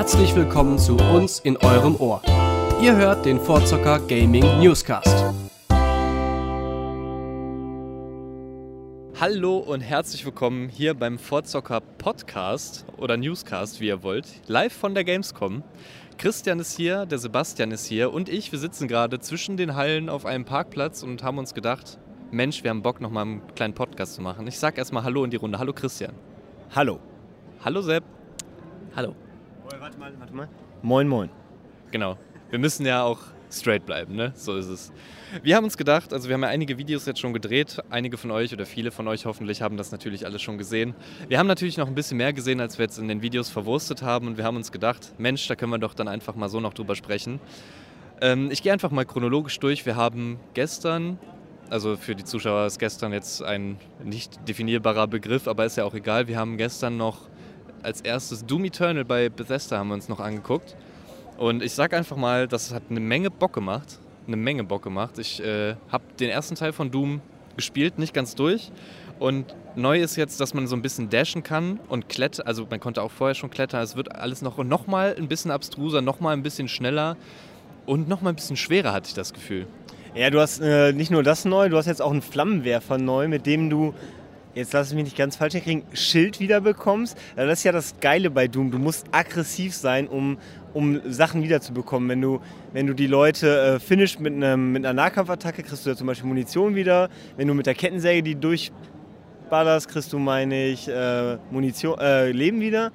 Herzlich willkommen zu uns in eurem Ohr. Ihr hört den Vorzocker Gaming Newscast. Hallo und herzlich willkommen hier beim Vorzocker Podcast oder Newscast, wie ihr wollt, live von der Gamescom. Christian ist hier, der Sebastian ist hier und ich, wir sitzen gerade zwischen den Hallen auf einem Parkplatz und haben uns gedacht, Mensch, wir haben Bock, nochmal einen kleinen Podcast zu machen. Ich sag erstmal Hallo in die Runde. Hallo Christian. Hallo. Hallo Sepp. Hallo. Warte mal, warte mal. Moin, moin. Genau. Wir müssen ja auch straight bleiben, ne? So ist es. Wir haben uns gedacht, also wir haben ja einige Videos jetzt schon gedreht. Einige von euch oder viele von euch hoffentlich haben das natürlich alles schon gesehen. Wir haben natürlich noch ein bisschen mehr gesehen, als wir jetzt in den Videos verwurstet haben. Und wir haben uns gedacht, Mensch, da können wir doch dann einfach mal so noch drüber sprechen. Ähm, ich gehe einfach mal chronologisch durch. Wir haben gestern, also für die Zuschauer ist gestern jetzt ein nicht definierbarer Begriff, aber ist ja auch egal. Wir haben gestern noch als erstes Doom Eternal bei Bethesda haben wir uns noch angeguckt. Und ich sag einfach mal, das hat eine Menge Bock gemacht. Eine Menge Bock gemacht. Ich äh, habe den ersten Teil von Doom gespielt, nicht ganz durch. Und neu ist jetzt, dass man so ein bisschen dashen kann und klettern. Also man konnte auch vorher schon klettern. Es wird alles noch, noch mal ein bisschen abstruser, noch mal ein bisschen schneller und noch mal ein bisschen schwerer, hatte ich das Gefühl. Ja, du hast äh, nicht nur das neu, du hast jetzt auch einen Flammenwerfer neu, mit dem du jetzt lass ich mich nicht ganz falsch kriegen, Schild wieder bekommst. Das ist ja das Geile bei Doom. Du musst aggressiv sein, um, um Sachen wiederzubekommen. Wenn du, wenn du die Leute äh, finish mit, mit einer Nahkampfattacke, kriegst du ja zum Beispiel Munition wieder. Wenn du mit der Kettensäge die durchballerst, kriegst du, meine ich, äh, Munition, äh, Leben wieder.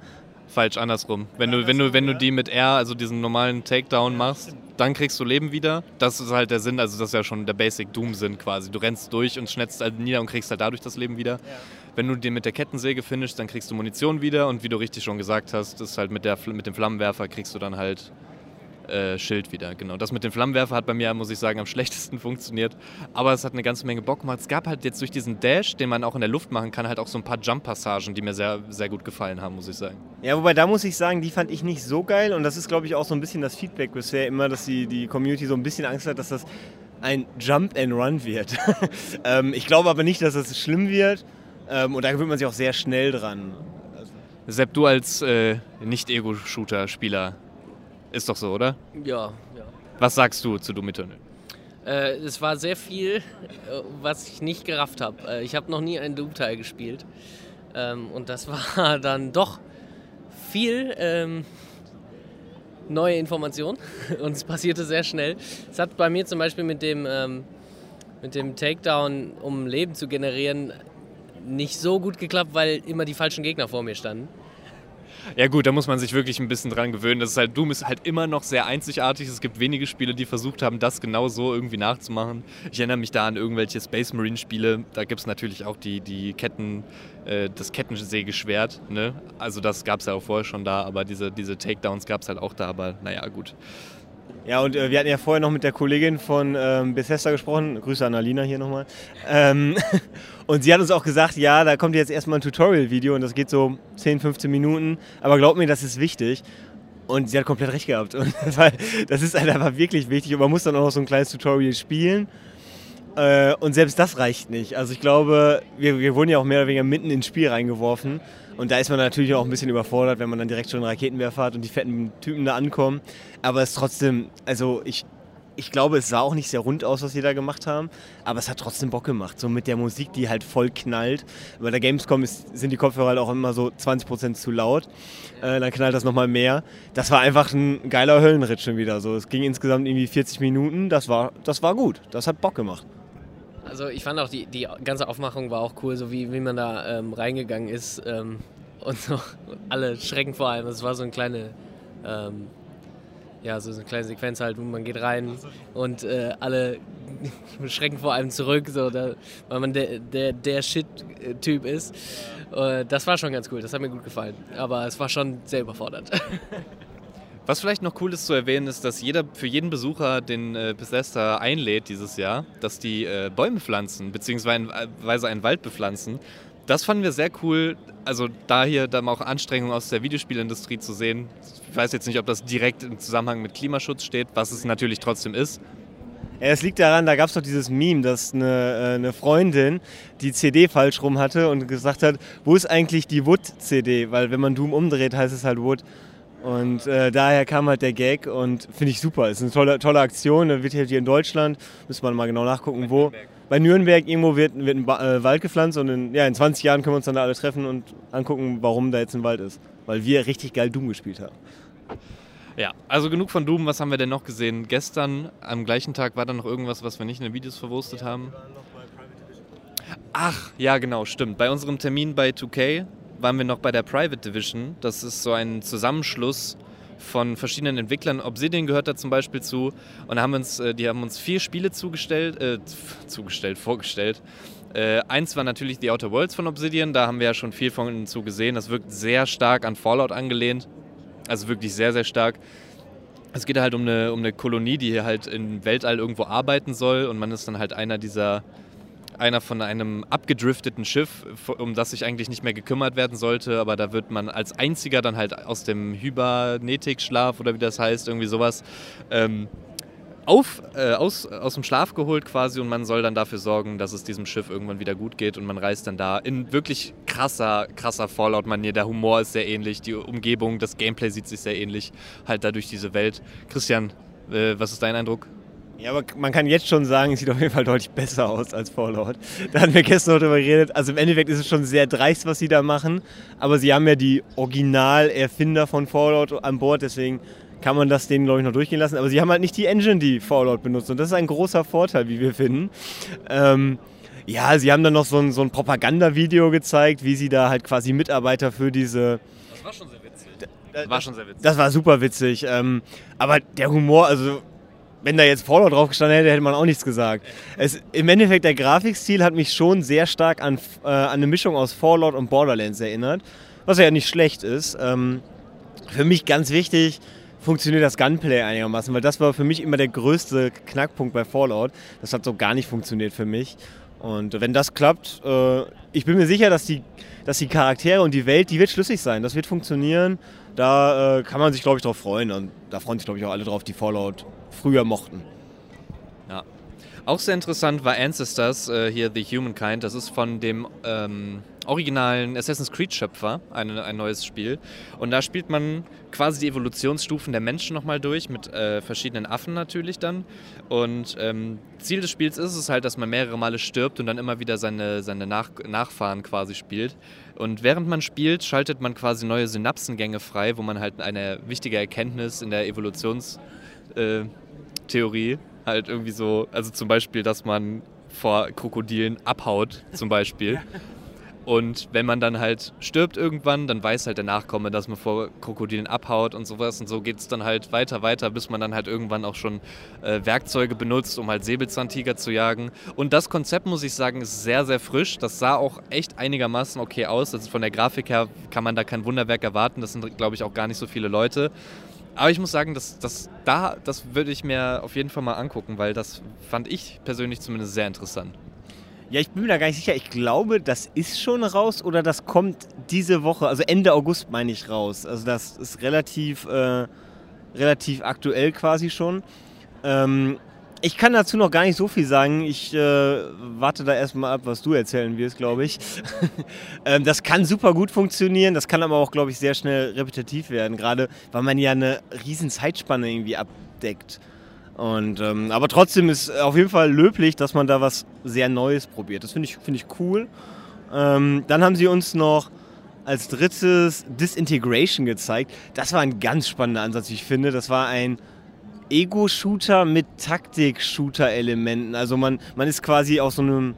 Falsch, andersrum. Wenn du, wenn du, wenn du die mit R, also diesen normalen Takedown machst, dann kriegst du Leben wieder. Das ist halt der Sinn, also das ist ja schon der Basic Doom-Sinn quasi. Du rennst durch und schnetzt halt nieder und kriegst halt dadurch das Leben wieder. Ja. Wenn du den mit der Kettensäge finishst, dann kriegst du Munition wieder und wie du richtig schon gesagt hast, ist halt mit, der, mit dem Flammenwerfer kriegst du dann halt äh, Schild wieder. Genau. Das mit dem Flammenwerfer hat bei mir, muss ich sagen, am schlechtesten funktioniert. Aber es hat eine ganze Menge Bock gemacht. Es gab halt jetzt durch diesen Dash, den man auch in der Luft machen kann, halt auch so ein paar Jump-Passagen, die mir sehr, sehr gut gefallen haben, muss ich sagen. Ja, wobei da muss ich sagen, die fand ich nicht so geil. Und das ist, glaube ich, auch so ein bisschen das Feedback bisher immer, dass die, die Community so ein bisschen Angst hat, dass das ein Jump and Run wird. ähm, ich glaube aber nicht, dass das schlimm wird. Ähm, und da gewöhnt man sich auch sehr schnell dran. Sepp, du als äh, Nicht-Ego-Shooter-Spieler, ist doch so, oder? Ja, ja. Was sagst du zu Eternal? Äh, es war sehr viel, äh, was ich nicht gerafft habe. Äh, ich habe noch nie einen Doom-Teil gespielt. Ähm, und das war dann doch viel ähm, neue Information. Und es passierte sehr schnell. Es hat bei mir zum Beispiel mit dem, ähm, mit dem Takedown, um Leben zu generieren, nicht so gut geklappt, weil immer die falschen Gegner vor mir standen. Ja gut, da muss man sich wirklich ein bisschen dran gewöhnen. Das ist halt, Doom ist halt immer noch sehr einzigartig. Es gibt wenige Spiele, die versucht haben, das genau so irgendwie nachzumachen. Ich erinnere mich da an irgendwelche Space Marine Spiele. Da gibt es natürlich auch die, die Ketten, äh, das Kettensägeschwert. Ne? Also das gab es ja auch vorher schon da, aber diese, diese Takedowns gab es halt auch da. Aber naja, gut. Ja, und äh, wir hatten ja vorher noch mit der Kollegin von ähm, Bethesda gesprochen. Grüße an Alina hier nochmal. Ähm, und sie hat uns auch gesagt, ja, da kommt jetzt erstmal ein Tutorial-Video und das geht so 10, 15 Minuten. Aber glaub mir, das ist wichtig. Und sie hat komplett recht gehabt. Und, weil das ist halt einfach wirklich wichtig. Und man muss dann auch noch so ein kleines Tutorial spielen. Äh, und selbst das reicht nicht. Also ich glaube, wir, wir wurden ja auch mehr oder weniger mitten ins Spiel reingeworfen. Und da ist man natürlich auch ein bisschen überfordert, wenn man dann direkt schon einen Raketenwerfer hat und die fetten Typen da ankommen. Aber es ist trotzdem, also ich, ich glaube, es sah auch nicht sehr rund aus, was sie da gemacht haben, aber es hat trotzdem Bock gemacht. So mit der Musik, die halt voll knallt. Bei der Gamescom ist, sind die Kopfhörer halt auch immer so 20% zu laut. Äh, dann knallt das nochmal mehr. Das war einfach ein geiler Höllenritt schon wieder. So, es ging insgesamt irgendwie 40 Minuten. Das war, das war gut. Das hat Bock gemacht. Also ich fand auch die, die ganze Aufmachung war auch cool, so wie, wie man da ähm, reingegangen ist ähm, und so alle schrecken vor allem. Es war so eine kleine, ähm, ja, so eine kleine Sequenz halt, wo man geht rein und äh, alle schrecken vor allem zurück, so, da, weil man der, der, der Shit-Typ ist. Äh, das war schon ganz cool, das hat mir gut gefallen. Aber es war schon sehr überfordert. Was vielleicht noch cool ist zu erwähnen, ist, dass jeder für jeden Besucher den äh, Bethesda einlädt dieses Jahr, dass die äh, Bäume pflanzen, beziehungsweise einen Wald bepflanzen. Das fanden wir sehr cool. Also da hier dann auch Anstrengungen aus der Videospielindustrie zu sehen. Ich weiß jetzt nicht, ob das direkt im Zusammenhang mit Klimaschutz steht, was es natürlich trotzdem ist. Es liegt daran, da gab es doch dieses Meme, dass eine, äh, eine, Freundin die CD falsch rum hatte und gesagt hat, wo ist eigentlich die Wood-CD? Weil wenn man Doom umdreht, heißt es halt Wood. Und äh, daher kam halt der Gag und finde ich super. Ist eine tolle, tolle Aktion. Da wird hier in Deutschland, müssen wir mal genau nachgucken, wo. Bei Nürnberg irgendwo wird, wird ein ba äh, Wald gepflanzt und in, ja, in 20 Jahren können wir uns dann da alle treffen und angucken, warum da jetzt ein Wald ist. Weil wir richtig geil Doom gespielt haben. Ja, also genug von Doom. Was haben wir denn noch gesehen? Gestern am gleichen Tag war da noch irgendwas, was wir nicht in den Videos verwurstet haben. Ach, ja, genau, stimmt. Bei unserem Termin bei 2K waren wir noch bei der Private Division. Das ist so ein Zusammenschluss von verschiedenen Entwicklern. Obsidian gehört da zum Beispiel zu. Und haben uns, äh, die haben uns vier Spiele zugestellt, äh, zugestellt, vorgestellt. Äh, eins war natürlich The Outer Worlds von Obsidian. Da haben wir ja schon viel von zu gesehen. Das wirkt sehr stark an Fallout angelehnt. Also wirklich sehr, sehr stark. Es geht halt um eine, um eine Kolonie, die hier halt im Weltall irgendwo arbeiten soll. Und man ist dann halt einer dieser einer von einem abgedrifteten Schiff, um das sich eigentlich nicht mehr gekümmert werden sollte, aber da wird man als einziger dann halt aus dem Hybernetikschlaf oder wie das heißt, irgendwie sowas, ähm, auf, äh, aus, aus dem Schlaf geholt quasi und man soll dann dafür sorgen, dass es diesem Schiff irgendwann wieder gut geht und man reist dann da in wirklich krasser, krasser Fallout-Manier. Der Humor ist sehr ähnlich, die Umgebung, das Gameplay sieht sich sehr ähnlich halt da durch diese Welt. Christian, äh, was ist dein Eindruck? Ja, aber man kann jetzt schon sagen, es sieht auf jeden Fall deutlich besser aus als Fallout. Da hatten wir gestern noch drüber geredet. Also im Endeffekt ist es schon sehr dreist, was sie da machen. Aber sie haben ja die Original-Erfinder von Fallout an Bord, deswegen kann man das denen, glaube ich, noch durchgehen lassen. Aber sie haben halt nicht die Engine, die Fallout benutzt. Und das ist ein großer Vorteil, wie wir finden. Ähm, ja, sie haben dann noch so ein, so ein Propagandavideo gezeigt, wie sie da halt quasi Mitarbeiter für diese. Das war schon sehr witzig. Das war schon sehr witzig. Das war super witzig. Ähm, aber der Humor, also wenn da jetzt Fallout drauf gestanden hätte, hätte man auch nichts gesagt. Es, Im Endeffekt, der Grafikstil hat mich schon sehr stark an, äh, an eine Mischung aus Fallout und Borderlands erinnert, was ja nicht schlecht ist. Ähm, für mich ganz wichtig, funktioniert das Gunplay einigermaßen, weil das war für mich immer der größte Knackpunkt bei Fallout. Das hat so gar nicht funktioniert für mich. Und wenn das klappt, äh, ich bin mir sicher, dass die, dass die Charaktere und die Welt, die wird schlüssig sein. Das wird funktionieren. Da äh, kann man sich, glaube ich, drauf freuen. Und da freuen sich, glaube ich, auch alle drauf, die Fallout früher mochten. Ja. Auch sehr interessant war Ancestors, äh, hier The Humankind. Das ist von dem ähm, originalen Assassin's Creed-Schöpfer ein, ein neues Spiel. Und da spielt man quasi die Evolutionsstufen der Menschen nochmal durch, mit äh, verschiedenen Affen natürlich dann. Und ähm, Ziel des Spiels ist es halt, dass man mehrere Male stirbt und dann immer wieder seine, seine Nach Nachfahren quasi spielt. Und während man spielt, schaltet man quasi neue Synapsengänge frei, wo man halt eine wichtige Erkenntnis in der Evolutionstheorie äh, halt irgendwie so, also zum Beispiel, dass man vor Krokodilen abhaut, zum Beispiel. Und wenn man dann halt stirbt irgendwann, dann weiß halt der Nachkomme, dass man vor Krokodilen abhaut und sowas. Und so geht es dann halt weiter, weiter, bis man dann halt irgendwann auch schon äh, Werkzeuge benutzt, um halt Säbelzahntiger zu jagen. Und das Konzept, muss ich sagen, ist sehr, sehr frisch. Das sah auch echt einigermaßen okay aus. Also von der Grafik her kann man da kein Wunderwerk erwarten. Das sind, glaube ich, auch gar nicht so viele Leute. Aber ich muss sagen, das, das, da, das würde ich mir auf jeden Fall mal angucken, weil das fand ich persönlich zumindest sehr interessant. Ja, ich bin mir da gar nicht sicher. Ich glaube, das ist schon raus oder das kommt diese Woche, also Ende August meine ich raus. Also das ist relativ, äh, relativ aktuell quasi schon. Ähm, ich kann dazu noch gar nicht so viel sagen. Ich äh, warte da erstmal ab, was du erzählen wirst, glaube ich. ähm, das kann super gut funktionieren, das kann aber auch, glaube ich, sehr schnell repetitiv werden, gerade weil man ja eine riesen Zeitspanne irgendwie abdeckt. Und, ähm, aber trotzdem ist auf jeden Fall löblich, dass man da was sehr Neues probiert. Das finde ich, find ich cool. Ähm, dann haben sie uns noch als drittes Disintegration gezeigt. Das war ein ganz spannender Ansatz, wie ich finde. Das war ein Ego-Shooter mit Taktik-Shooter-Elementen. Also man, man ist quasi auf so einem,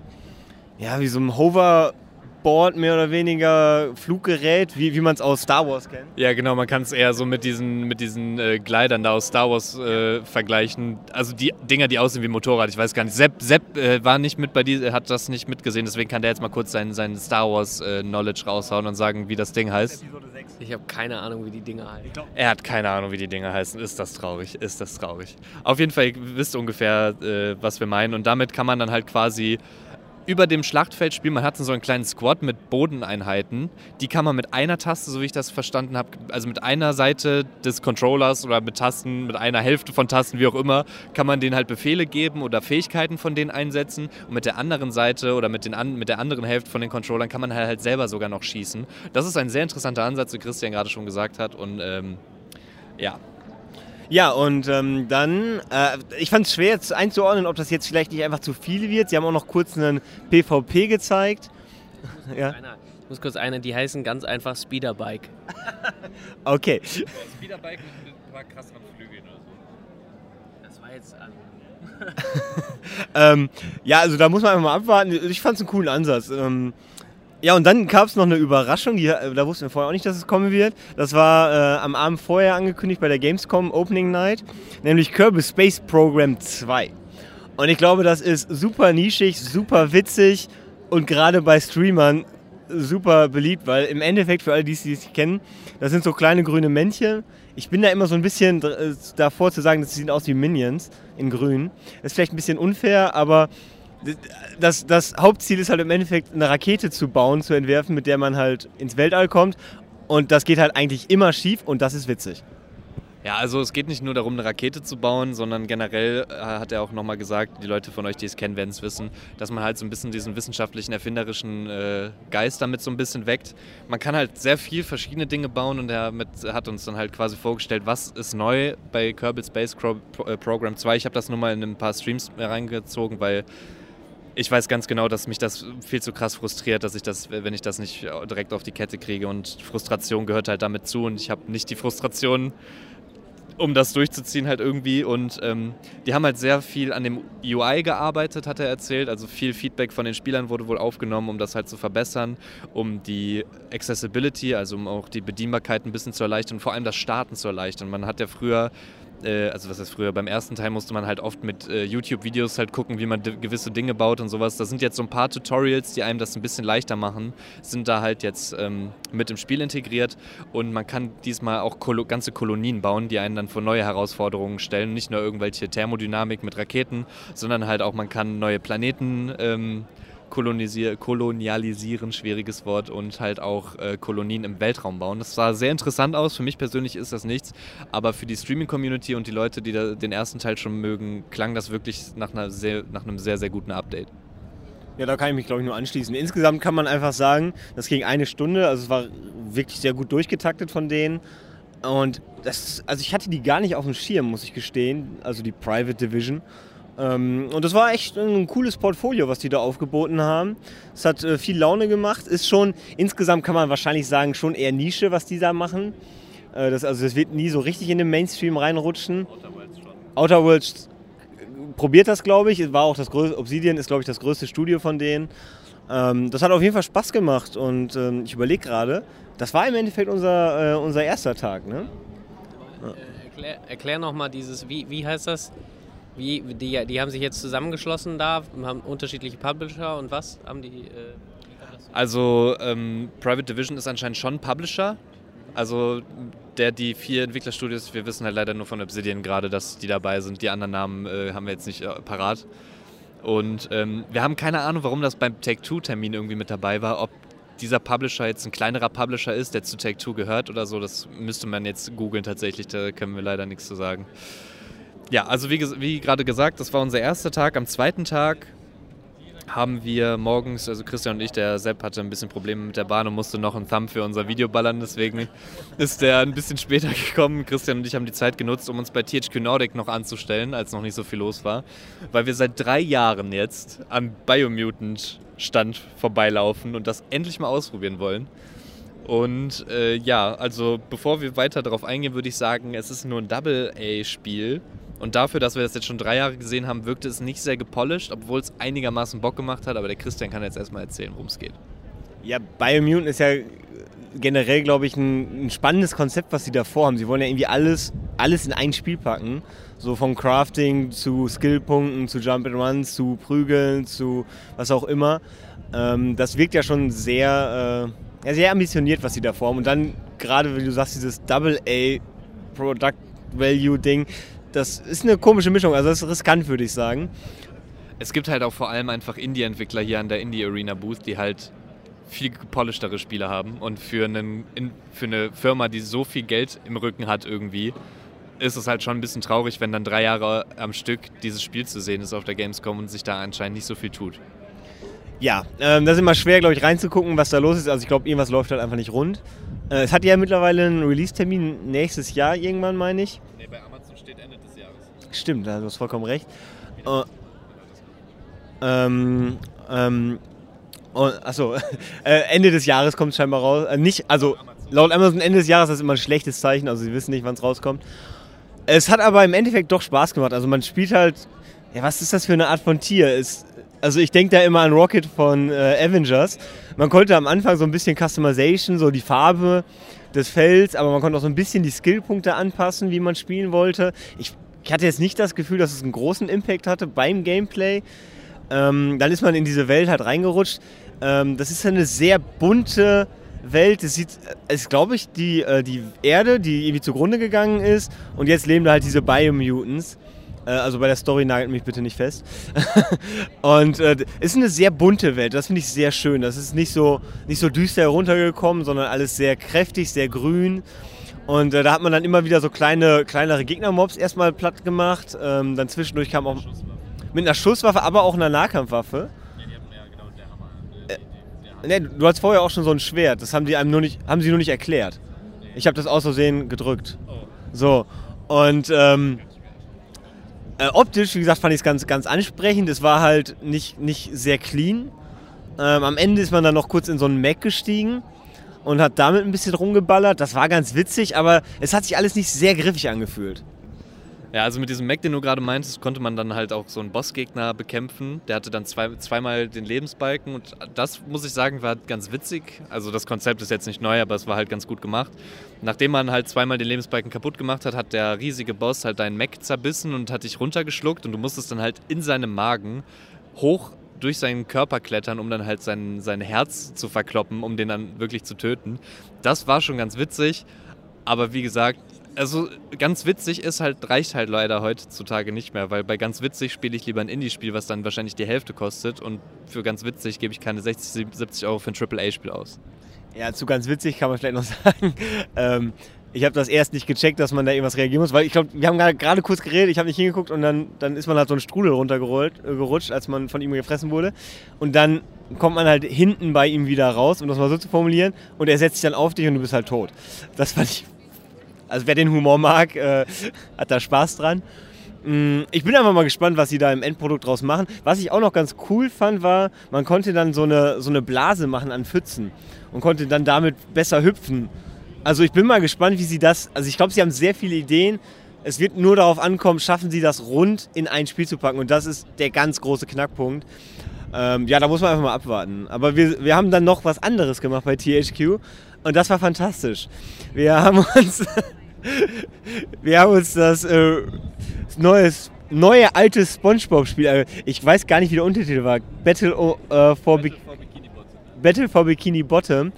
ja, wie so einem Hover- Board mehr oder weniger Fluggerät, wie, wie man es aus Star Wars kennt. Ja, genau, man kann es eher so mit diesen, mit diesen äh, Gleitern da aus Star Wars äh, vergleichen. Also die Dinger, die aussehen wie Motorrad, ich weiß gar nicht. Sepp, Sepp äh, war nicht mit bei dir, hat das nicht mitgesehen, deswegen kann der jetzt mal kurz sein, sein Star Wars äh, Knowledge raushauen und sagen, wie das Ding heißt. Ich habe keine Ahnung, wie die Dinger heißen. Er hat keine Ahnung, wie die Dinger heißen. Ist das traurig? Ist das traurig? Auf jeden Fall, ihr wisst ungefähr, äh, was wir meinen. Und damit kann man dann halt quasi über dem Schlachtfeld spielen. Man hat so einen kleinen Squad mit Bodeneinheiten. Die kann man mit einer Taste, so wie ich das verstanden habe, also mit einer Seite des Controllers oder mit Tasten, mit einer Hälfte von Tasten, wie auch immer, kann man denen halt Befehle geben oder Fähigkeiten von denen einsetzen. Und mit der anderen Seite oder mit, den mit der anderen Hälfte von den Controllern kann man halt selber sogar noch schießen. Das ist ein sehr interessanter Ansatz, wie Christian gerade schon gesagt hat. Und ähm, Ja. Ja, und ähm, dann, äh, ich fand es schwer jetzt einzuordnen, ob das jetzt vielleicht nicht einfach zu viel wird. Sie haben auch noch kurz einen PvP gezeigt. ja. Einer, ich muss kurz eine, die heißen ganz einfach Speederbike. Okay. Speederbike mit ein paar krasseren Flügeln oder so. Das war jetzt an. ähm, ja, also da muss man einfach mal abwarten. Ich fand es einen coolen Ansatz. Ähm, ja, und dann gab es noch eine Überraschung, die, äh, da wussten wir vorher auch nicht, dass es kommen wird. Das war äh, am Abend vorher angekündigt bei der Gamescom Opening Night, nämlich Kirby Space Program 2. Und ich glaube, das ist super nischig, super witzig und gerade bei Streamern super beliebt, weil im Endeffekt, für alle, die es nicht kennen, das sind so kleine grüne Männchen. Ich bin da immer so ein bisschen äh, davor zu sagen, dass sie sehen aus wie Minions in grün. Das ist vielleicht ein bisschen unfair, aber das, das Hauptziel ist halt im Endeffekt eine Rakete zu bauen, zu entwerfen, mit der man halt ins Weltall kommt. Und das geht halt eigentlich immer schief und das ist witzig. Ja, also es geht nicht nur darum, eine Rakete zu bauen, sondern generell äh, hat er auch nochmal gesagt, die Leute von euch, die es kennen, werden es wissen, dass man halt so ein bisschen diesen wissenschaftlichen, erfinderischen äh, Geist damit so ein bisschen weckt. Man kann halt sehr viel verschiedene Dinge bauen und er mit, hat uns dann halt quasi vorgestellt, was ist neu bei Kerbal Space äh, Program 2. Ich habe das nur mal in ein paar Streams reingezogen, weil ich weiß ganz genau, dass mich das viel zu krass frustriert, dass ich das, wenn ich das nicht direkt auf die Kette kriege. Und Frustration gehört halt damit zu. Und ich habe nicht die Frustration, um das durchzuziehen halt irgendwie. Und ähm, die haben halt sehr viel an dem UI gearbeitet, hat er erzählt, also viel Feedback von den Spielern wurde wohl aufgenommen, um das halt zu verbessern, um die Accessibility, also um auch die Bedienbarkeit ein bisschen zu erleichtern und vor allem das Starten zu erleichtern. Man hat ja früher äh, also was heißt früher, beim ersten Teil musste man halt oft mit äh, YouTube-Videos halt gucken, wie man gewisse Dinge baut und sowas. Das sind jetzt so ein paar Tutorials, die einem das ein bisschen leichter machen, sind da halt jetzt ähm, mit im Spiel integriert und man kann diesmal auch Kolo ganze Kolonien bauen, die einen dann vor neue Herausforderungen stellen. Nicht nur irgendwelche Thermodynamik mit Raketen, sondern halt auch man kann neue Planeten ähm, kolonialisieren, schwieriges Wort, und halt auch äh, Kolonien im Weltraum bauen. Das sah sehr interessant aus. Für mich persönlich ist das nichts, aber für die Streaming-Community und die Leute, die den ersten Teil schon mögen, klang das wirklich nach, einer sehr, nach einem sehr, sehr guten Update. Ja, da kann ich mich, glaube ich, nur anschließen. Insgesamt kann man einfach sagen, das ging eine Stunde, also es war wirklich sehr gut durchgetaktet von denen. Und das, also ich hatte die gar nicht auf dem Schirm, muss ich gestehen, also die Private Division. Ähm, und das war echt ein cooles Portfolio, was die da aufgeboten haben. Es hat äh, viel Laune gemacht. Ist schon, insgesamt kann man wahrscheinlich sagen, schon eher Nische, was die da machen. Äh, das, also das wird nie so richtig in den Mainstream reinrutschen. Outer Worlds schon. Outer Worlds probiert das, glaube ich. War auch das größte, Obsidian ist, glaube ich, das größte Studio von denen. Ähm, das hat auf jeden Fall Spaß gemacht und ähm, ich überlege gerade, das war im Endeffekt unser, äh, unser erster Tag. Ne? Erklär, erklär nochmal dieses, wie, wie heißt das? Wie, die, die haben sich jetzt zusammengeschlossen da, haben unterschiedliche Publisher und was haben die? Äh, also ähm, Private Division ist anscheinend schon Publisher. Also der die vier Entwicklerstudios, wir wissen halt leider nur von Obsidian gerade, dass die dabei sind. Die anderen Namen äh, haben wir jetzt nicht äh, parat. Und ähm, wir haben keine Ahnung, warum das beim Take-Two-Termin irgendwie mit dabei war. Ob dieser Publisher jetzt ein kleinerer Publisher ist, der zu Take-Two gehört oder so, das müsste man jetzt googeln tatsächlich. Da können wir leider nichts zu sagen. Ja, also wie, wie gerade gesagt, das war unser erster Tag. Am zweiten Tag haben wir morgens, also Christian und ich, der Sepp hatte ein bisschen Probleme mit der Bahn und musste noch einen Thumb für unser Video ballern, deswegen ist der ein bisschen später gekommen. Christian und ich haben die Zeit genutzt, um uns bei THQ Nordic noch anzustellen, als noch nicht so viel los war, weil wir seit drei Jahren jetzt am Biomutant Stand vorbeilaufen und das endlich mal ausprobieren wollen. Und äh, ja, also bevor wir weiter darauf eingehen, würde ich sagen, es ist nur ein Double-A-Spiel und dafür, dass wir das jetzt schon drei Jahre gesehen haben, wirkte es nicht sehr gepolished, obwohl es einigermaßen Bock gemacht hat. Aber der Christian kann jetzt erstmal erzählen, worum es geht. Ja, Biomutant ist ja generell, glaube ich, ein, ein, spannendes Konzept, was sie da vorhaben. Sie wollen ja irgendwie alles, alles in ein Spiel packen. So vom Crafting zu Skillpunkten, zu Jump and Runs, zu Prügeln, zu was auch immer. Ähm, das wirkt ja schon sehr, äh, sehr ambitioniert, was sie da vorhaben. Und dann gerade, wie du sagst, dieses Double A Product Value Ding, das ist eine komische Mischung, also das ist riskant, würde ich sagen. Es gibt halt auch vor allem einfach Indie-Entwickler hier an der Indie-Arena-Booth, die halt viel gepolischtere Spiele haben. Und für, einen, für eine Firma, die so viel Geld im Rücken hat irgendwie, ist es halt schon ein bisschen traurig, wenn dann drei Jahre am Stück dieses Spiel zu sehen ist auf der Gamescom und sich da anscheinend nicht so viel tut. ja, ähm, das ist immer schwer, glaube ich, reinzugucken, was da los ist. Also ich glaube, irgendwas läuft halt einfach nicht rund. Äh, es hat ja mittlerweile einen Release-Termin nächstes Jahr irgendwann, meine ich. Nee, bei Amazon steht Ende des Jahres. Stimmt, da hast du vollkommen recht. Äh, ähm, ähm, oh, achso, äh, Ende des Jahres kommt es scheinbar raus. Äh, nicht, also laut Amazon Ende des Jahres ist immer ein schlechtes Zeichen, also sie wissen nicht, wann es rauskommt. Es hat aber im Endeffekt doch Spaß gemacht. Also man spielt halt, ja, was ist das für eine Art von Tier? Es, also ich denke da immer an Rocket von äh, Avengers. Man konnte am Anfang so ein bisschen Customization, so die Farbe des Felds, aber man konnte auch so ein bisschen die Skillpunkte anpassen, wie man spielen wollte. Ich, ich hatte jetzt nicht das Gefühl, dass es einen großen Impact hatte beim Gameplay. Ähm, dann ist man in diese Welt halt reingerutscht. Ähm, das ist eine sehr bunte Welt. Es sieht, es ist, glaube ich, die, äh, die Erde, die irgendwie zugrunde gegangen ist. Und jetzt leben da halt diese Biomutants. Äh, also bei der Story nagelt mich bitte nicht fest. und äh, es ist eine sehr bunte Welt. Das finde ich sehr schön. Das ist nicht so, nicht so düster heruntergekommen, sondern alles sehr kräftig, sehr grün. Und äh, da hat man dann immer wieder so kleine, kleinere Gegnermobs erstmal platt gemacht. Ähm, dann zwischendurch kam auch mit einer Schusswaffe, aber auch einer Nahkampfwaffe. Ne, du hast vorher auch schon so ein Schwert. Das haben die einem nur nicht, haben sie nur nicht erklärt. Ich habe das aus Versehen gedrückt. So. Und ähm, äh, optisch, wie gesagt, fand ich es ganz, ganz ansprechend. Es war halt nicht, nicht sehr clean. Ähm, am Ende ist man dann noch kurz in so einen Mac gestiegen und hat damit ein bisschen rumgeballert. Das war ganz witzig, aber es hat sich alles nicht sehr griffig angefühlt. Ja, also mit diesem Mac, den du gerade meintest, konnte man dann halt auch so einen Bossgegner bekämpfen. Der hatte dann zwei, zweimal den Lebensbalken und das, muss ich sagen, war ganz witzig. Also das Konzept ist jetzt nicht neu, aber es war halt ganz gut gemacht. Nachdem man halt zweimal den Lebensbalken kaputt gemacht hat, hat der riesige Boss halt deinen Mac zerbissen und hat dich runtergeschluckt und du musstest dann halt in seinem Magen hoch durch seinen Körper klettern, um dann halt sein, sein Herz zu verkloppen, um den dann wirklich zu töten. Das war schon ganz witzig, aber wie gesagt, also ganz witzig ist halt, reicht halt leider heutzutage nicht mehr, weil bei ganz witzig spiele ich lieber ein Indie-Spiel, was dann wahrscheinlich die Hälfte kostet und für ganz witzig gebe ich keine 60, 70 Euro für ein AAA-Spiel aus. Ja, zu ganz witzig kann man vielleicht noch sagen. Ähm, ich habe das erst nicht gecheckt, dass man da irgendwas reagieren muss, weil ich glaube, wir haben gerade kurz geredet, ich habe nicht hingeguckt und dann, dann ist man halt so einen Strudel runtergerutscht, äh, als man von ihm gefressen wurde. Und dann kommt man halt hinten bei ihm wieder raus, um das mal so zu formulieren, und er setzt sich dann auf dich und du bist halt tot. Das fand ich also wer den Humor mag, äh, hat da Spaß dran. Mm, ich bin einfach mal gespannt, was sie da im Endprodukt draus machen. Was ich auch noch ganz cool fand, war, man konnte dann so eine, so eine Blase machen an Pfützen und konnte dann damit besser hüpfen. Also ich bin mal gespannt, wie sie das. Also ich glaube, sie haben sehr viele Ideen. Es wird nur darauf ankommen, schaffen sie das rund in ein Spiel zu packen. Und das ist der ganz große Knackpunkt. Ähm, ja, da muss man einfach mal abwarten. Aber wir, wir haben dann noch was anderes gemacht bei THQ. Und das war fantastisch. Wir haben uns wir haben uns das äh, neues, neue alte Spongebob-Spiel, äh, ich weiß gar nicht, wie der Untertitel war, Battle, äh, for, Battle, for, Bikini Battle for Bikini Bottom.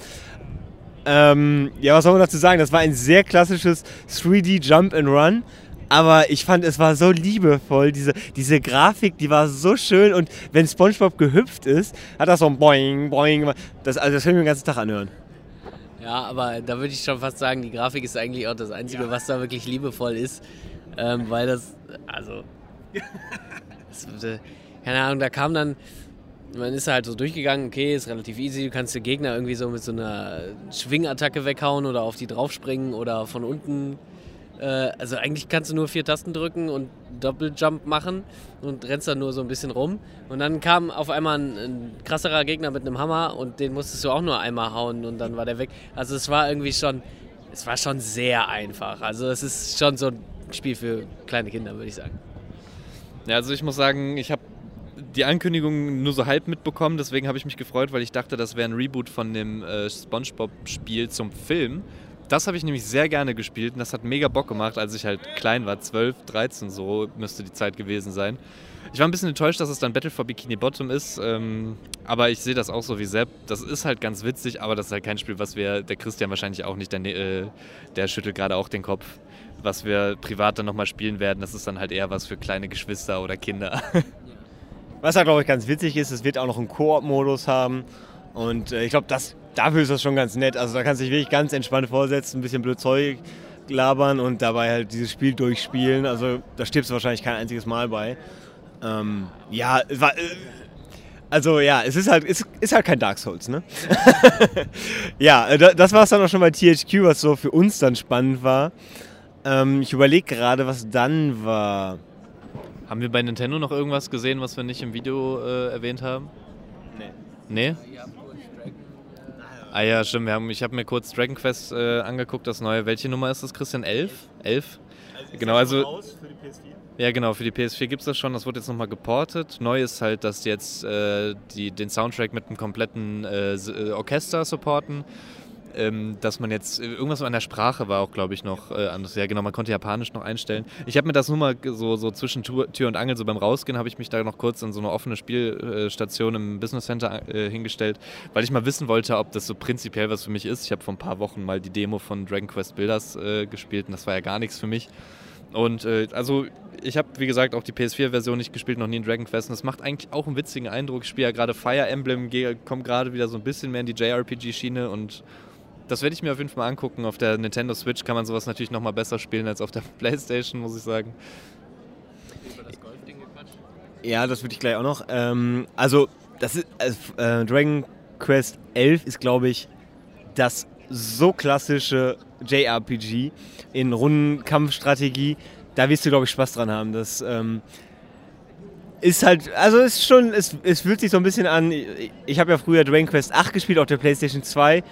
Ähm, ja, was soll man dazu sagen? Das war ein sehr klassisches 3D Jump and Run. Aber ich fand, es war so liebevoll. Diese, diese Grafik, die war so schön. Und wenn SpongeBob gehüpft ist, hat das so ein Boing, Boing. Das, also das ich mir den ganzen Tag anhören. Ja, aber da würde ich schon fast sagen, die Grafik ist eigentlich auch das Einzige, ja. was da wirklich liebevoll ist. Ähm, weil das, also, das, äh, keine Ahnung, da kam dann, man ist halt so durchgegangen, okay, ist relativ easy, du kannst den Gegner irgendwie so mit so einer Schwingattacke weghauen oder auf die draufspringen oder von unten äh, also eigentlich kannst du nur vier Tasten drücken und Doppeljump machen und rennst dann nur so ein bisschen rum. Und dann kam auf einmal ein, ein, krasserer Gegner mit einem Hammer und den musstest du auch nur einmal hauen und dann war der weg. Also es war irgendwie schon, es war schon sehr einfach. Also es ist schon so ein Spiel für kleine Kinder, würde ich sagen. Ja, also ich muss sagen, ich habe die Ankündigung nur so halb mitbekommen, deswegen habe ich mich gefreut, weil ich dachte, das wäre ein Reboot von dem äh, SpongeBob-Spiel zum Film. Das habe ich nämlich sehr gerne gespielt und das hat mega Bock gemacht, als ich halt klein war, 12, 13 so müsste die Zeit gewesen sein. Ich war ein bisschen enttäuscht, dass es dann Battle for Bikini Bottom ist, ähm, aber ich sehe das auch so wie Sepp. Das ist halt ganz witzig, aber das ist halt kein Spiel, was wir, der Christian wahrscheinlich auch nicht, der, äh, der schüttelt gerade auch den Kopf, was wir privat dann nochmal spielen werden. Das ist dann halt eher was für kleine Geschwister oder Kinder. Was da, glaube ich, ganz witzig ist, es wird auch noch einen Koop-Modus haben. Und äh, ich glaube, dafür ist das schon ganz nett. Also da kannst du dich wirklich ganz entspannt vorsetzen, ein bisschen blöd Zeug labern und dabei halt dieses Spiel durchspielen. Also da stirbst du wahrscheinlich kein einziges Mal bei. Ähm, ja, war, äh, Also ja, es ist halt, ist, ist halt kein Dark Souls, ne? ja, äh, das war es dann auch schon bei THQ, was so für uns dann spannend war. Ähm, ich überlege gerade, was dann war. Haben wir bei Nintendo noch irgendwas gesehen, was wir nicht im Video äh, erwähnt haben? Nee. Nee? Ah ja, stimmt. Haben, ich habe mir kurz Dragon Quest äh, angeguckt, das neue. Welche Nummer ist das, Christian? 11? 11? genau, also. Ja, genau, für die PS4 gibt es das schon. Das wurde jetzt nochmal geportet. Neu ist halt, dass die jetzt äh, die, den Soundtrack mit einem kompletten äh, äh Orchester supporten ähm, dass man jetzt, äh, irgendwas an der Sprache war auch, glaube ich, noch äh, anders. Ja, genau, man konnte Japanisch noch einstellen. Ich habe mir das nur mal so, so zwischen Tür, und Angel, so beim Rausgehen, habe ich mich da noch kurz in so eine offene Spielstation im Business Center äh, hingestellt, weil ich mal wissen wollte, ob das so prinzipiell was für mich ist. Ich habe vor ein paar Wochen mal die Demo von Dragon Quest Builders äh, gespielt und das war ja gar nichts für mich. Und äh, also ich habe, wie gesagt, auch die PS4-Version nicht gespielt, noch nie in Dragon Quest. Und das macht eigentlich auch einen witzigen Eindruck. Ich spiele ja gerade Fire Emblem, komme gerade wieder so ein bisschen mehr in die JRPG-Schiene und das werde ich mir auf jeden Fall mal angucken. Auf der Nintendo Switch kann man sowas natürlich noch mal besser spielen als auf der Playstation, muss ich sagen. Ja, das würde ich gleich auch noch. Ähm, also, das ist, äh, Dragon Quest 11 ist, glaube ich, das so klassische JRPG in Rundenkampfstrategie. Da wirst du, glaube ich, Spaß dran haben. Das ähm, ist halt, also ist schon, es, es fühlt sich so ein bisschen an. Ich habe ja früher Dragon Quest 8 gespielt auf der PlayStation 2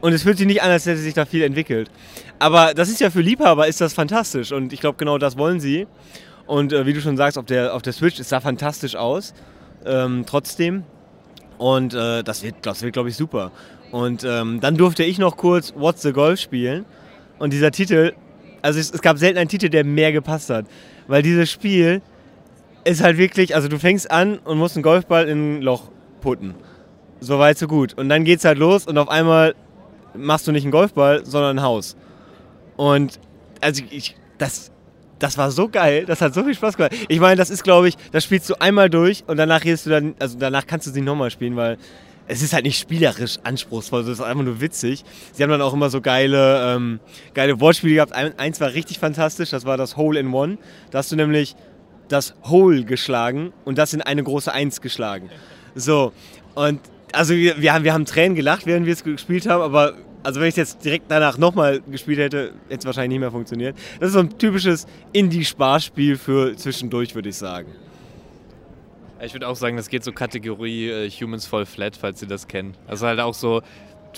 und es fühlt sich nicht an, als hätte sich da viel entwickelt. Aber das ist ja für Liebhaber ist das fantastisch. Und ich glaube, genau das wollen sie. Und äh, wie du schon sagst, auf der, auf der Switch, es sah fantastisch aus. Ähm, trotzdem. Und äh, das wird, das wird glaube ich, super. Und ähm, dann durfte ich noch kurz What's the Golf spielen. Und dieser Titel, also es, es gab selten einen Titel, der mehr gepasst hat. Weil dieses Spiel ist halt wirklich, also du fängst an und musst einen Golfball in ein Loch putten. So weit, so gut. Und dann geht's halt los und auf einmal machst du nicht einen Golfball, sondern ein Haus. Und also ich, das, das war so geil, das hat so viel Spaß gemacht. Ich meine, das ist, glaube ich, das spielst du einmal durch und danach gehst du dann, also danach kannst du sie nochmal spielen, weil es ist halt nicht spielerisch anspruchsvoll, es ist einfach nur witzig. Sie haben dann auch immer so geile, ähm, geile Wortspiele gehabt. eins war richtig fantastisch, das war das Hole in One. Da hast du nämlich das Hole geschlagen und das in eine große Eins geschlagen. So, und also wir, wir, haben, wir haben Tränen gelacht, während wir es gespielt haben, aber also wenn ich jetzt direkt danach nochmal gespielt hätte, hätte es wahrscheinlich nicht mehr funktioniert. Das ist so ein typisches Indie-Sparspiel für zwischendurch, würde ich sagen. Ich würde auch sagen, das geht so Kategorie äh, Humans Fall Flat, falls Sie das kennen. Also halt auch so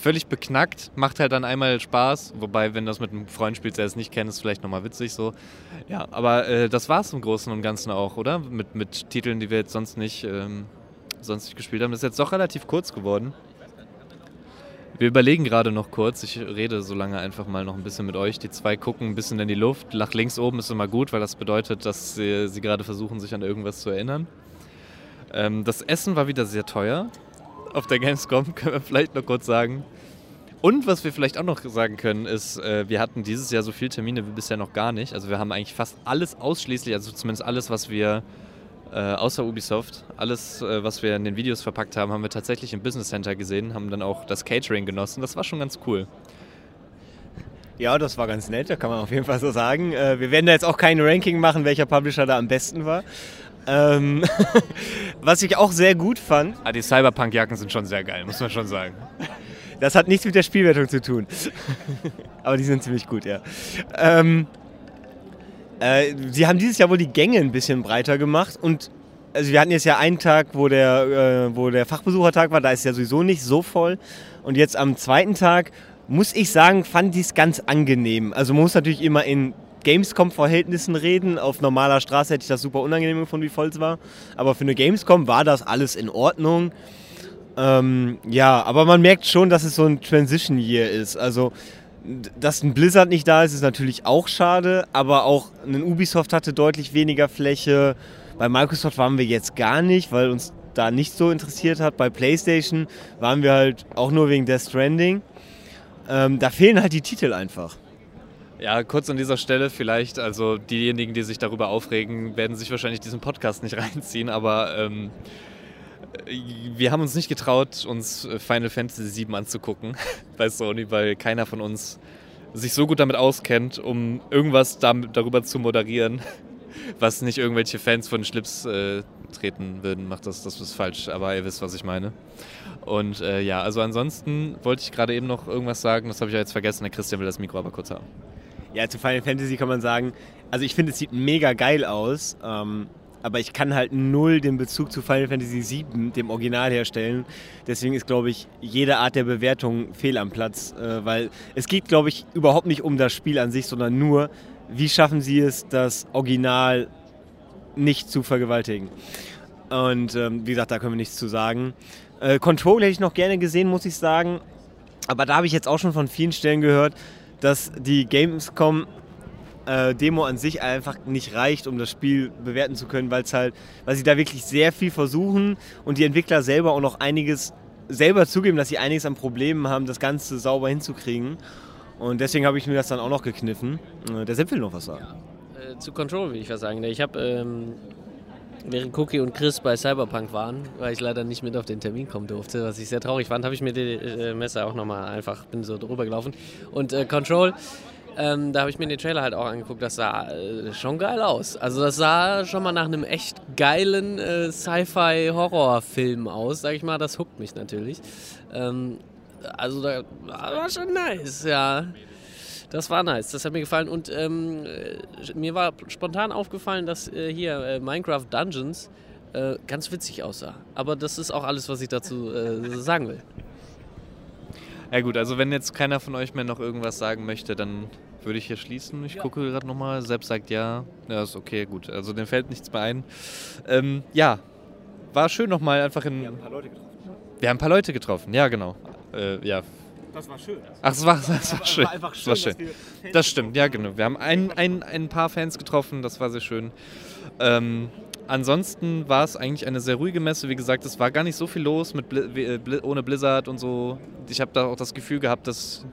völlig beknackt, macht halt dann einmal Spaß. Wobei, wenn das mit einem Freund spielt, der es nicht kennt, ist vielleicht nochmal witzig so. Ja, aber äh, das war es im Großen und Ganzen auch, oder? Mit, mit Titeln, die wir jetzt sonst nicht, ähm, sonst nicht gespielt haben. Das ist jetzt doch relativ kurz geworden. Wir überlegen gerade noch kurz. Ich rede so lange einfach mal noch ein bisschen mit euch. Die zwei gucken ein bisschen in die Luft. Nach links oben ist immer gut, weil das bedeutet, dass sie, sie gerade versuchen, sich an irgendwas zu erinnern. Ähm, das Essen war wieder sehr teuer. Auf der Gamescom können wir vielleicht noch kurz sagen. Und was wir vielleicht auch noch sagen können, ist, äh, wir hatten dieses Jahr so viele Termine wie bisher noch gar nicht. Also wir haben eigentlich fast alles ausschließlich, also zumindest alles, was wir äh, außer Ubisoft. Alles, äh, was wir in den Videos verpackt haben, haben wir tatsächlich im Business Center gesehen, haben dann auch das Catering genossen. Das war schon ganz cool. Ja, das war ganz nett, da kann man auf jeden Fall so sagen. Äh, wir werden da jetzt auch kein Ranking machen, welcher Publisher da am besten war. Ähm, was ich auch sehr gut fand. Ah, die Cyberpunk-Jacken sind schon sehr geil, muss man schon sagen. Das hat nichts mit der Spielwertung zu tun. Aber die sind ziemlich gut, ja. Ähm, äh, sie haben dieses Jahr wohl die Gänge ein bisschen breiter gemacht und also wir hatten jetzt ja einen Tag, wo der, äh, wo der Fachbesuchertag war, da ist ja sowieso nicht so voll. Und jetzt am zweiten Tag, muss ich sagen, fand ich es ganz angenehm. Also man muss natürlich immer in Gamescom-Verhältnissen reden. Auf normaler Straße hätte ich das super unangenehm gefunden, wie voll es war. Aber für eine Gamescom war das alles in Ordnung. Ähm, ja, aber man merkt schon, dass es so ein Transition Year ist. Also dass ein Blizzard nicht da ist, ist natürlich auch schade, aber auch ein Ubisoft hatte deutlich weniger Fläche. Bei Microsoft waren wir jetzt gar nicht, weil uns da nicht so interessiert hat. Bei PlayStation waren wir halt auch nur wegen Death Stranding. Ähm, da fehlen halt die Titel einfach. Ja, kurz an dieser Stelle vielleicht, also diejenigen, die sich darüber aufregen, werden sich wahrscheinlich diesen Podcast nicht reinziehen, aber ähm, wir haben uns nicht getraut, uns Final Fantasy VII anzugucken bei Sony, weil keiner von uns sich so gut damit auskennt, um irgendwas damit, darüber zu moderieren. was nicht irgendwelche Fans von Schlips äh, treten würden, macht das, das ist falsch. Aber ihr wisst, was ich meine. Und äh, ja, also ansonsten wollte ich gerade eben noch irgendwas sagen, das habe ich ja jetzt vergessen. Der Christian will das Mikro aber kurz haben. Ja, zu Final Fantasy kann man sagen, also ich finde, es sieht mega geil aus, ähm, aber ich kann halt null den Bezug zu Final Fantasy VII, dem Original, herstellen. Deswegen ist, glaube ich, jede Art der Bewertung fehl am Platz, äh, weil es geht, glaube ich, überhaupt nicht um das Spiel an sich, sondern nur, wie schaffen sie es, das Original nicht zu vergewaltigen. Und ähm, wie gesagt, da können wir nichts zu sagen. Äh, Control hätte ich noch gerne gesehen, muss ich sagen. Aber da habe ich jetzt auch schon von vielen Stellen gehört, dass die Gamescom äh, Demo an sich einfach nicht reicht, um das Spiel bewerten zu können, weil halt, weil sie da wirklich sehr viel versuchen und die Entwickler selber auch noch einiges selber zugeben, dass sie einiges an Problemen haben, das Ganze sauber hinzukriegen. Und deswegen habe ich mir das dann auch noch gekniffen. Äh, der Sepp will noch was sagen. Ja, äh, zu Control will ich was sagen. Ich habe ähm, während Cookie und Chris bei Cyberpunk waren, weil ich leider nicht mit auf den Termin kommen durfte, was ich sehr traurig fand, habe ich mir die äh, Messe auch nochmal einfach, bin so drüber gelaufen. Und äh, Control, ähm, da habe ich mir den Trailer halt auch angeguckt, das sah äh, schon geil aus. Also das sah schon mal nach einem echt geilen äh, Sci-Fi-Horror-Film aus, sag ich mal, das huckt mich natürlich. Ähm, also da war schon nice, ja. Das war nice, das hat mir gefallen. Und ähm, äh, mir war spontan aufgefallen, dass äh, hier äh, Minecraft Dungeons äh, ganz witzig aussah. Aber das ist auch alles, was ich dazu sagen will. Ja gut, also wenn jetzt keiner von euch mehr noch irgendwas sagen möchte, dann würde ich hier schließen. Ich ja. gucke gerade nochmal. Selbst sagt ja. Ja, ist okay, gut. Also dem fällt nichts mehr ein. Ähm, ja, war schön nochmal einfach in... Wir haben ein paar Leute getroffen. Wir haben ein paar Leute getroffen, ja genau. Äh, ja, das war schön. Ach, das war, das war schön. Das war einfach schön. Das, war schön. das stimmt, ja, genau. Wir haben ein, ein, ein paar Fans getroffen, das war sehr schön. Ähm, ansonsten war es eigentlich eine sehr ruhige Messe. Wie gesagt, es war gar nicht so viel los mit Bli Bli ohne Blizzard und so. Ich habe da auch das Gefühl gehabt, dass.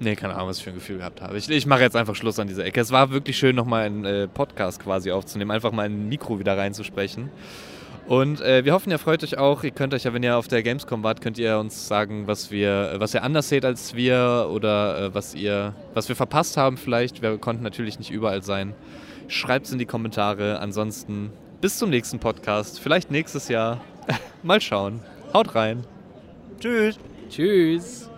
Nee, keine Ahnung, was ich für ein Gefühl gehabt habe. Ich, ich mache jetzt einfach Schluss an dieser Ecke. Es war wirklich schön, nochmal einen äh, Podcast quasi aufzunehmen, einfach mal ein Mikro wieder reinzusprechen. Und äh, wir hoffen, ihr freut euch auch. Ihr könnt euch ja, wenn ihr auf der Gamescom wart, könnt ihr uns sagen, was wir, was ihr anders seht als wir oder äh, was ihr, was wir verpasst haben vielleicht. Wir konnten natürlich nicht überall sein. Schreibt es in die Kommentare. Ansonsten bis zum nächsten Podcast. Vielleicht nächstes Jahr. Mal schauen. Haut rein. Tschüss. Tschüss.